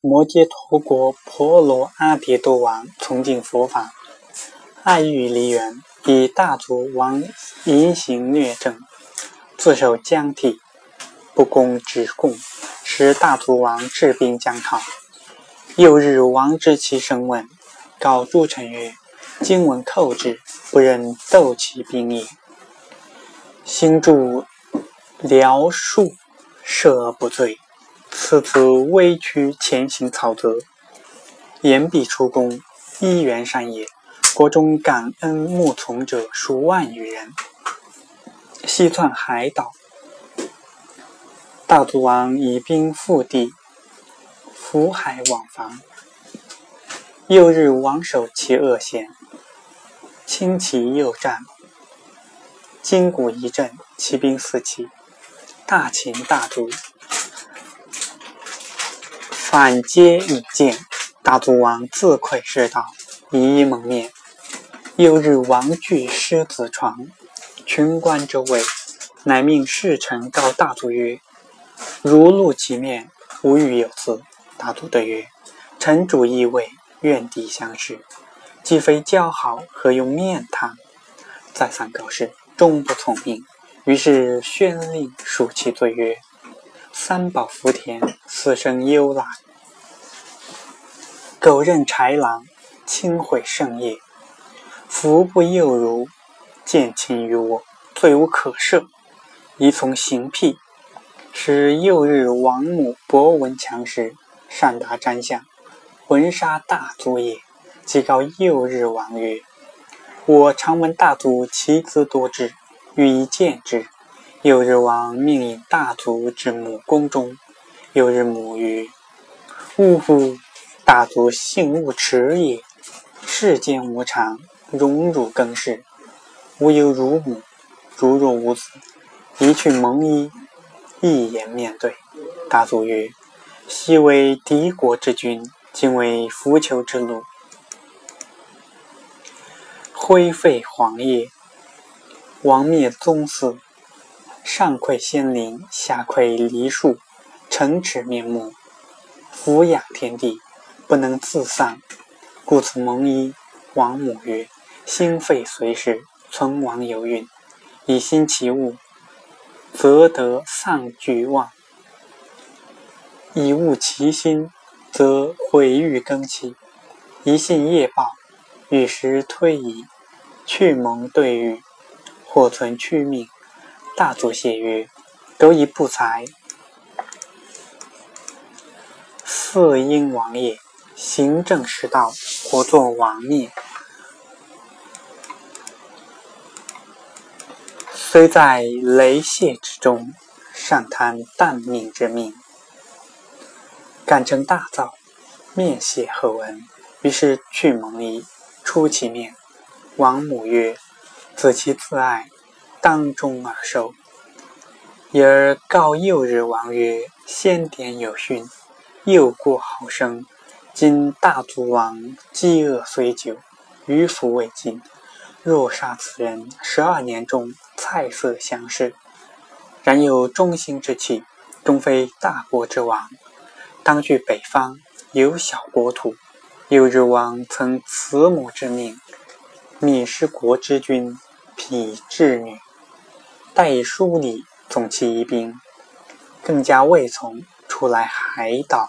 摩揭陀国婆罗阿迭多王崇敬佛法，爱欲离缘，以大足王淫行虐政，自守疆体，不攻直贡，使大足王治兵将讨。又日王之其生问，告诸臣曰：“今闻寇至，不忍斗其兵也。行助辽数，射而不罪。”此次微屈前行草泽，言必出宫，一元善也。国中感恩目从者数万余人。西窜海岛，大足王以兵复地，福海往防。又日王守其恶险，轻骑右战，筋骨一震，骑兵四起，大秦大足。反皆已见，大足王自愧失道，以一蒙面。又日王惧狮子床，群官周围，乃命侍臣告大足曰：“如露其面，无欲有辞。”大足对曰：“臣主意位，愿敌相识，既非交好，何用面谈？”再三告示，终不从命。于是宣令赎其罪曰。三宝福田，死生忧来。苟任豺狼，轻毁圣业。福不诱如，见亲于我，罪无可赦。宜从刑辟。使幼日王母博闻强识，善达占相，闻杀大族也。即告幼日王曰：“我常闻大族其子多智，欲以见之。”幼日王命引大族至母宫中，幼日母曰：“呜呼！大族性勿耻也。世间无常，荣辱更世，无有如母。如若无子，一去蒙衣，一言面对。”大族曰：“昔为敌国之君，今为浮囚之虏，灰废皇业，王灭宗嗣。”上愧仙灵，下愧梨树，城池面目，俯仰天地，不能自丧，故此蒙衣。王母曰：“心肺随时，存亡有运。以心其物，则得丧俱忘；以物其心，则毁誉更起。一信业报，与时推移，去蒙对誉，或存屈命。”大作谢曰：“得以不才，四阴王也。行政失道，或作王灭。虽在雷泄之中，尚贪淡命之命，敢成大造，面谢后恩。于是去蒙衣，出其面。王母曰：‘子其自爱。’”当中而受，因而告幼日王曰：“先典有训，幼过好生。今大足王饥饿虽久，余福未尽。若杀此人，十二年中菜色相视。然有忠心之气，终非大国之王。当据北方，有小国土。有日王曾慈母之命，灭失国之君，匹至女。”待以书礼总其一兵，更加未从，出来海岛。